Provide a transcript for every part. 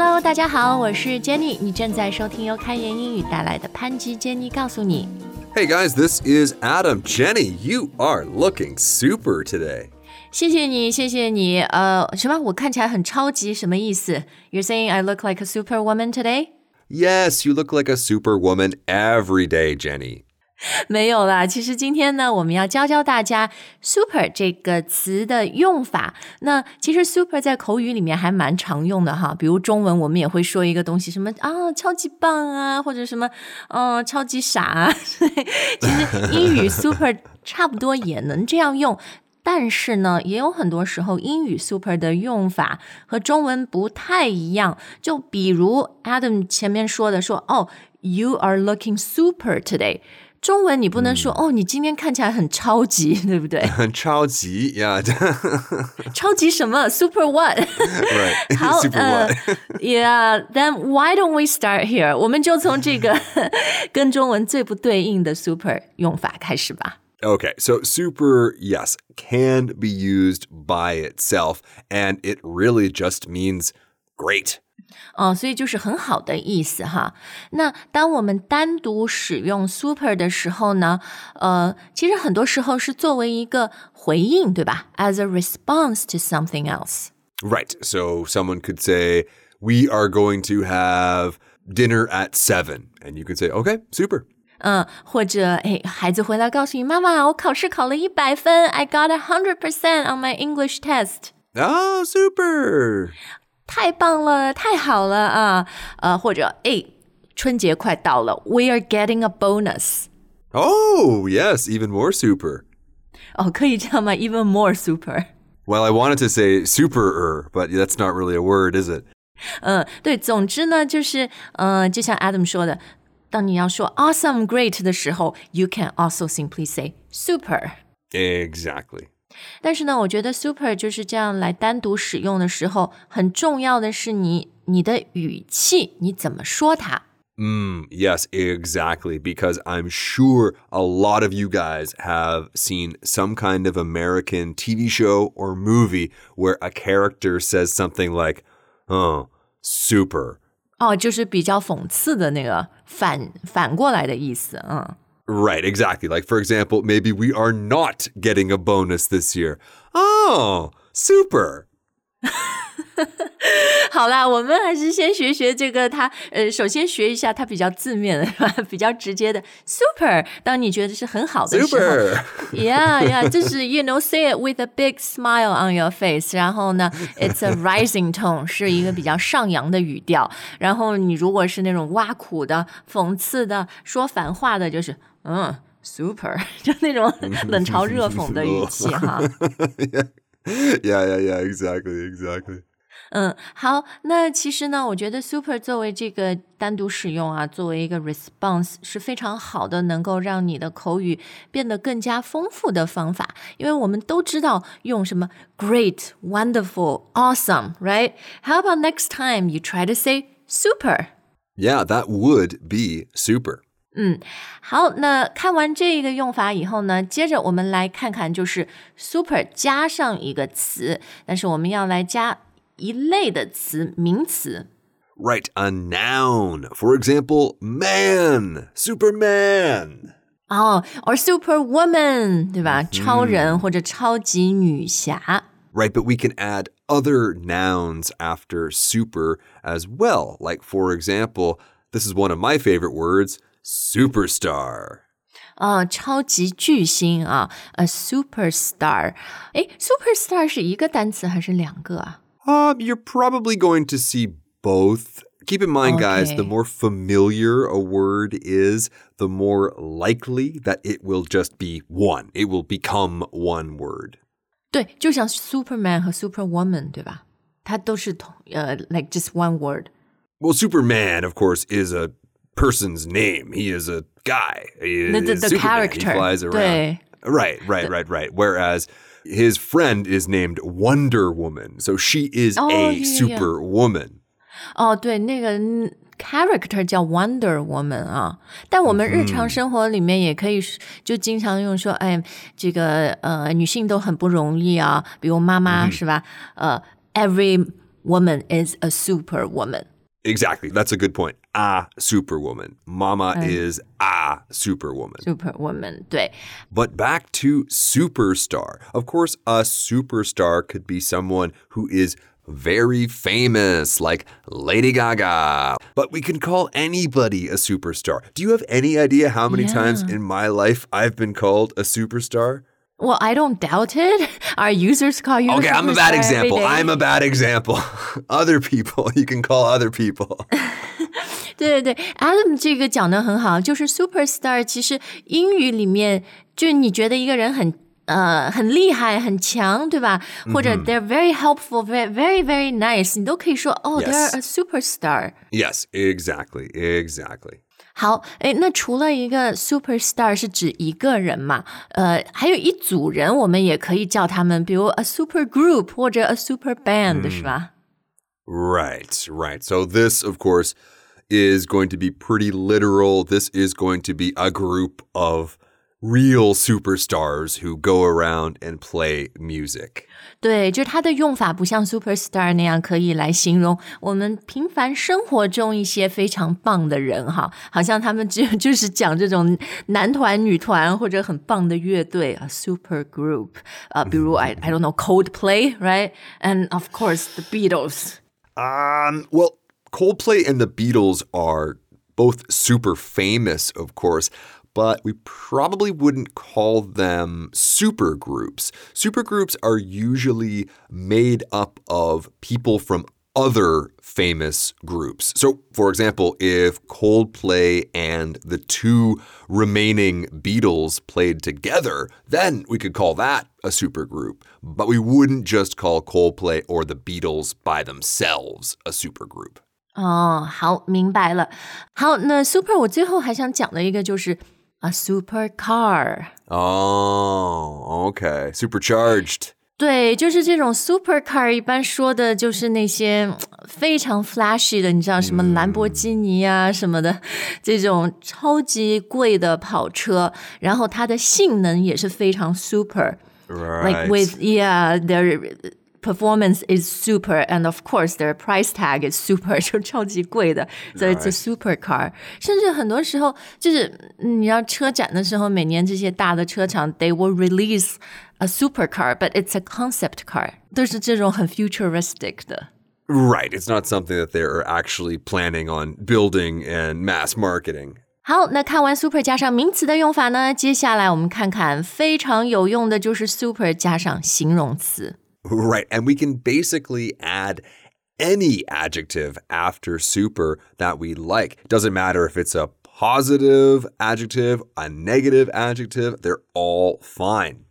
Hello，大家好，我是 Jenny，你正在收听由开言英语带来的潘吉 Jenny 告诉你。 Hey guys, this is Adam. Jenny, you are looking super today. 谢谢你，谢谢你。呃，什么？我看起来很超级，什么意思？You're saying I look like a superwoman today？ Yes, you look like a superwoman every day, Jenny. 没有啦，其实今天呢，我们要教教大家 “super” 这个词的用法。那其实 “super” 在口语里面还蛮常用的哈，比如中文我们也会说一个东西，什么啊，超级棒啊，或者什么，嗯、超级傻啊。其实英语 “super” 差不多也能这样用。但是呢，也有很多时候英语 super 的用法和中文不太一样。就比如 Adam 前面说的说，哦，You are looking super today。中文你不能说、哦，你今天看起来很超级，对不对？超级, yeah. 超级什么？Super what？ right. 好， super 呃 what? ，Yeah，then why don't we start here？我们就从这个跟中文最不对应的 super 用法开始吧。 Okay, so super, yes, can be used by itself, and it really just means great. 哦，所以就是很好的意思哈。那当我们单独使用 super 的时候呢，呃，其实很多时候是作为一个回应，对吧？As a response to something else。 Right, so someone could say, We are going to have dinner at seven. And you could say, Okay, super. 嗯，或者哎，孩子回来告诉你妈妈，我考试考了一百分，I got a hundred percent on my English test。 Oh, super. 太棒了，太好了啊！呃，或者哎，春节快到了，We are getting a bonus。 Oh, yes, even more super. 哦，可以这样吗？Even more super。 Well, I wanted to say superer, but that's not really a word, is it? 嗯，对，总之呢，就是呃，就像 Adam 说的，当你要说 awesome great 的时候，you can also simply say super。 Exactly. 但是呢，我觉得 super 就是这样来单独使用的时候，很重要的是你你的语气，你怎么说它。 Mm, yes, exactly. Because I'm sure a lot of you guys have seen some kind of American TV show or movie where a character says something like, oh, super. 哦，就是比较讽刺的那个反反过来的意思，嗯。 Right, exactly. Like, for example, maybe we are not getting a bonus this year. Oh, super. 好啦，我们还是先学学这个它，呃，首先学一下它比较字面的，是吧？比较直接的 super。当你觉得是很好的时候 Super. ，yeah yeah，就是 you know say it with a big smile on your face。然后呢，it's a rising tone，是一个比较上扬的语调。然后你如果是那种挖苦的、讽刺的、说反话的，就是 嗯 super，就那种冷嘲热讽的语气哈。 yeah, yeah, yeah, exactly, exactly. 嗯，好，那其实呢，我觉得 super 作为这个单独使用啊，作为一个 response 是非常好的，能够让你的口语变得更加丰富的方法。因为我们都知道用什么 great、wonderful、awesome，right？How about next time you try to say super？ Yeah, that would be super. 好，那看完这个用法以后呢，接着我们来看看，就是 super 加上一个词，但是我们要来加一类的词，名词。 Right, a noun. For example, man, Superman. 哦、o r superwoman，对吧？超人或者超级女侠。 Right, but we can add other nouns after super as well. Like, for example, this is one of my favorite words superstar. 啊、超级巨星啊，a superstar。诶 s u p e r s t a r 是一个单词还是两个啊？ Um, you're probably going to see both. Keep in mind, guys, the Okay. more familiar a word is, the more likely that it will just be one. It will become one word. 对，就像 Superman 和 Superwoman，对吧？它都是同呃，like just one word。 Well, Superman, of course, is a person's name. He is a guy. He The- the- is the Superman. character. He flies around. 对 Right, right, right, right. Whereas his friend is named Wonder Woman. So she is Oh, a yeah, yeah, yeah. superwoman. 哦，对，那个嗯 character 叫 Wonder Woman 啊，但我们日常生活里面也可以是就经常用说，哎，这个呃女性都很不容易啊，比如妈妈、是吧？呃，every woman is a superwoman. Exactly. That's a good point. A superwoman. Mama is a superwoman. Superwoman, 对。But back to superstar. Of course, a superstar could be someone who is very famous, like Lady Gaga. But we can call anybody a superstar. Do you have any idea how many times in my life I've been called a superstar? Well, I don't doubt it. Our users call you. Okay, I'm a bad example. I'm a bad example. other people, you can call other people. 对对对，Adam 这个讲的很好，就是 superstar。其实英语里面，就你觉得一个人很呃很厉害、很强，对吧？或者 they're very helpful, very very very nice，你都可以说哦、，they're a superstar。yes, exactly. Exactly. 好，哎，那除了一个 superstar 是指一个人嘛？呃，还有一组人，我们也可以叫他们，比如 a super group 或者 a super band，、是吧？Right, right. So this, of course, is going to be pretty literal. This is going to be a group of real superstars who go around and play music. 对，就是它的用法不像 superstar 那样可以来形容我们平凡生活中一些非常棒的人哈，好像他们只有就是讲这种男团、女团或者很棒的乐队啊，super group 啊、比如 I I don't know Coldplay，right？And of course the Beatles。 Um, well, Coldplay and the Beatles are both super famous, of course, but we probably wouldn't call them super groups. Super groups are usually made up of people from other famous groups. So, for example, if Coldplay and the two remaining Beatles played together, then we could call that a supergroup. But we wouldn't just call Coldplay or the Beatles by themselves a supergroup. 哦，好，明白了。好，那 super 我最后还想讲的一个就是 a super car。Oh, okay. Supercharged. 对，就是这种 supercar，一般说的就是那些嗯非常 flashy 的，你知道什么兰博基尼啊什么的，这种超级贵的跑车，然后它的性能也是非常 super。Right. Like with yeah, their performance is super, and of course their price tag is super，就超级贵的，so it's a super car。甚至很多时候就是嗯你要车展的时候，每年这些大的车厂 they will release a supercar, but it's a concept car，都是这种很 futuristic 的。 Right. It's not something that they're actually planning on building and mass marketing. 好，那看完 super 加上名词的用法呢，接下来我们看看非常有用的就是 super 加上形容词。 Right. And we can basically add any adjective after super that we like. Doesn't matter if it's a positive adjective, a negative adjective, they're all fine.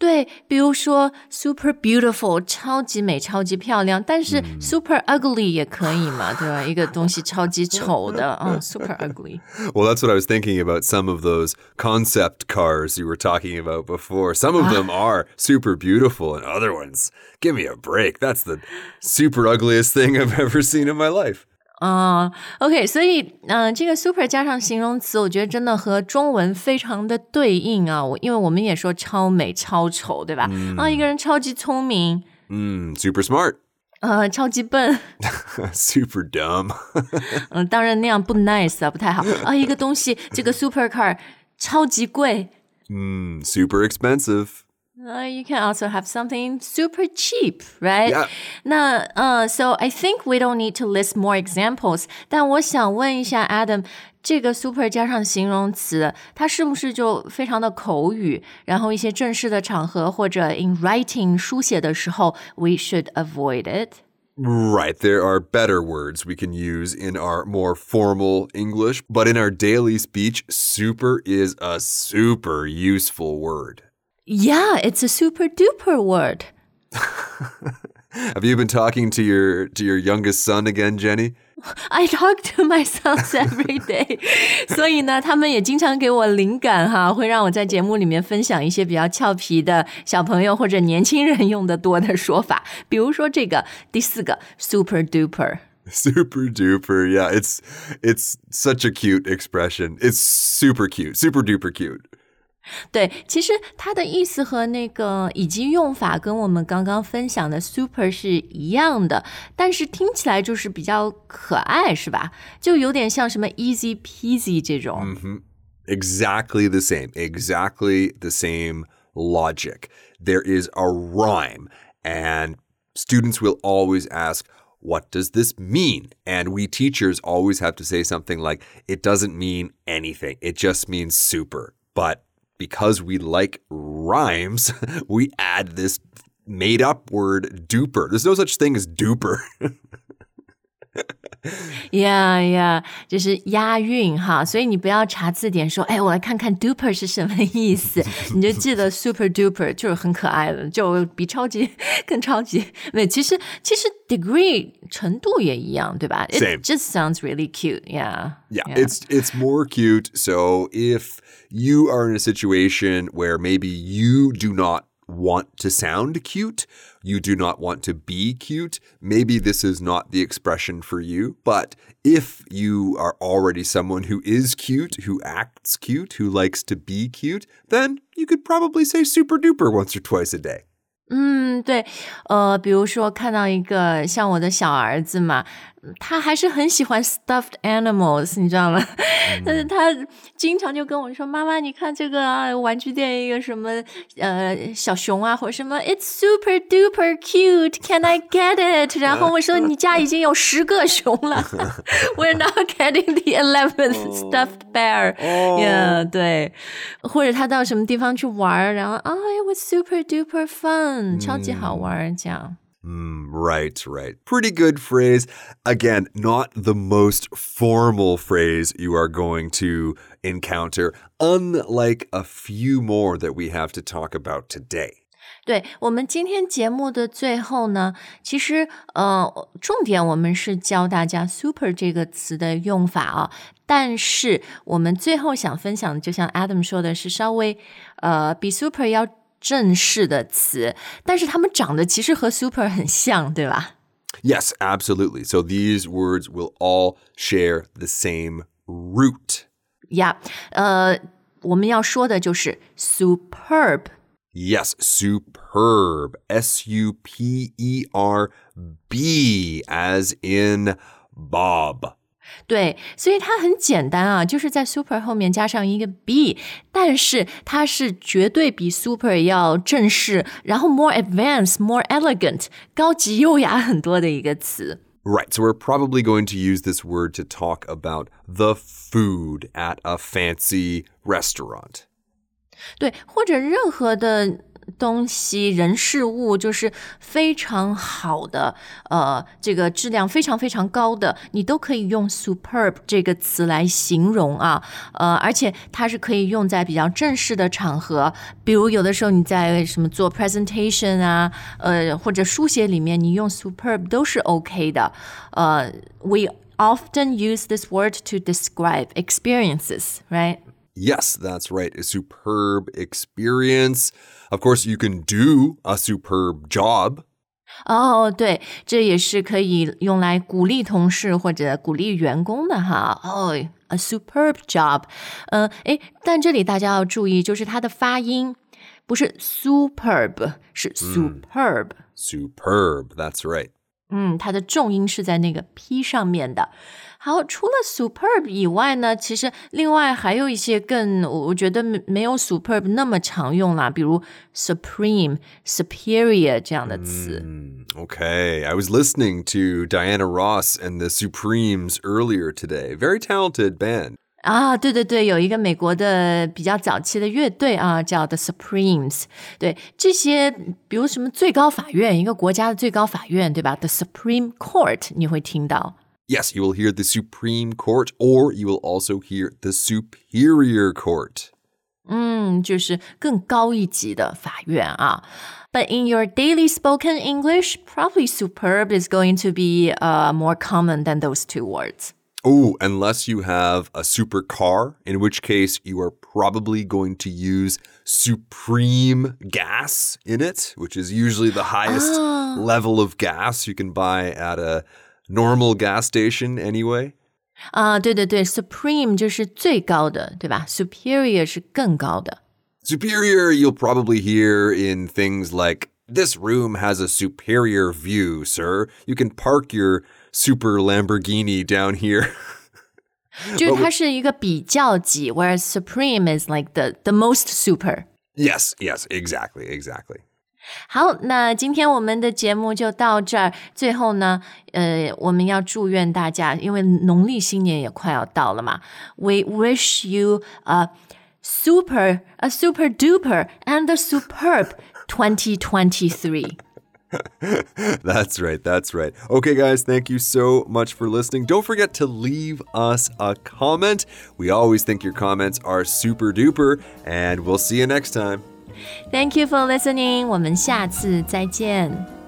对，比如说 super beautiful，超级美、超级漂亮，但是 super ugly 也可以嘛，对吧？一个东西超级丑的，嗯，super ugly。 Well, that's what I was thinking about some of those concept cars you were talking about before. Some of them are super beautiful, and other ones, give me a break. That's the super ugliest thing I've ever seen in my life. 啊、o k 所以嗯、呃这个 super 加上形容词，我觉得真的和中文非常的对应啊。我因为我们也说超美、超丑，对吧？啊，一个人超级聪明，Mm, super smart, 呃，超级笨，super dumb. 嗯，当然那样不 nice 啊，不太好啊。一个东西，这个 super car 超级贵。Mm, super expensive. Uh, you can also have something super cheap, right? Yeah. 那呃、so I think we don't need to list more examples. 但我想问一下 Adam，这个 super 加上形容词，它是不是就非常的口语？然后一些正式的场合或者 in writing 书写的时候，we should avoid it. Right, there are better words we can use in our more formal English, but in our daily speech, super is a super useful word. Yeah, it's a super duper word. Have you been talking to your to your youngest son again, Jenny? I talk to my sons every day，所以呢，他们也经常给我灵感哈，会让我在节目里面分享一些比较俏皮的小朋友或者年轻人用的多的说法，比如说这个第四个 super duper。 Super duper. Yeah, it's it's such a cute expression. It's super cute. Super duper cute. 对，其实它的意思和那个以及用法跟我们刚刚分享的 super 是一样的，但是听起来就是比较可爱，是吧？就有点像什么 easy peasy 这种。 Exactly the same. Exactly the same logic. There is a rhyme, and students will always ask, What does this mean? And we teachers always have to say something like, It doesn't mean anything. It just means super. But because we like rhymes, we add this made up word duper. There's no such thing as duper. Yeah, yeah，就是押韵哈，所以你不要查字典说，哎，我来看看 duper 是什么意思，你就记得 super duper 就是很可爱的，就比超级更超级。没，其实其实 degree 程度也一样，对吧 Same. It just sounds really cute. Yeah. Yeah, it's it's more cute. So if you are in a situation where maybe you do not want to sound cute, you do not want to be cute, maybe this is not the expression for you. But if you are already someone who is cute, who acts cute, who likes to be cute, then you could probably say super duper once or twice a day. 嗯，对，呃，比如说看到一个像我的小儿子嘛，他还是很喜欢 stuffed animals，你知道吗？但是他经常就跟我说：“妈妈，你看这个啊，玩具店一个什么呃小熊啊，或者什么，It's super duper cute，Can I get it？” 然后我说：“你家已经有十个熊了，We're not getting the eleventh stuffed bear。” Yeah，对，或者他到什么地方去玩儿，然后啊，It was super duper fun，超级好玩儿，这样。 Mm, right, right. Pretty good phrase. Again, not the most formal phrase you are going to encounter, unlike a few more that we have to talk about today. 对我们今天节目的最后呢，其实呃，重点我们是教大家 “super” 这个词的用法啊。但是我们最后想分享的，就像 Adam 说的是稍微呃比 “super” 要 正式的词，但是它们长得其实和 “super” 很像，对吧？ Yes, absolutely. So these words will all share the same root. 呀、呃，我们要说的就是 “superb”。 Yes, superb. S U P E R B, as in Bob. 对，所以它很简单啊，就是在 super 后面加上一个 b，但是它是绝对比 super 要正式，然后 more advanced、more elegant、高级优雅很多的一个词。 Right, so we're probably going to use this word to talk about the food at a fancy restaurant. 对，或者任何的 东西、人事物，就是非常好的，呃，这个质量非常非常高的，你都可以用 superb 这个词来形容啊，呃，而且它是可以用在比较正式的场合，比如有的时候你在什么做 presentation 啊，呃，或者书写里面，你用 superb 都是 OK 的，呃，we often use this word to describe experiences, right? Yes, that's right, a superb experience. Of course, you can do a superb job. 哦，对，这也是可以用来鼓励同事或者鼓励员工的哈。哦，a superb job。嗯，诶，但这里大家要注意，就是它的发音不是 superb，是 superb。 Superb, that's right. 嗯，它的重音是在那个 p 上面的。好，除了 superb 以外呢，其实另外还有一些更，我觉得没有 superb 那么常用啦，比如 supreme、superior 这样的词。Okay, I was listening to Diana Ross and the Supremes earlier today. Very talented band. 啊，对对对，有一个美国的比较早期的乐队啊，叫 The Supremes。对这些，比如什么最高法院，一个国家的最高法院，对吧？The Supreme Court，你会听到。 Yes, you will hear the Supreme Court, or you will also hear the Superior Court. 嗯，就是更高一级的法院啊。But in your daily spoken English, probably superb is going to be uh, more common than those two words. Oh, unless you have a supercar, in which case you are probably going to use supreme gas in it, which is usually the highest level of gas you can buy at a normal gas station anyway. 啊、对对对，Supreme 就是最高的，对吧？Superior 是更高的。 Superior, you'll probably hear in things like, This room has a superior view, sir. You can park your super Lamborghini down here. 就是它是一个比较级，whereas supreme is like the the most super。 yes, yes, exactly, exactly. 好，那今天我们的节目就到这儿。最后呢，呃，我们要祝愿大家，因为农历新年也快要到了嘛，We wish you a super, a super duper, and a superb 2023. That's right. That's right. Okay, guys, thank you so much for listening. Don't forget to leave us a comment. We always think your comments are super duper, and we'll see you next time. Thank you for listening. 我们下次再见。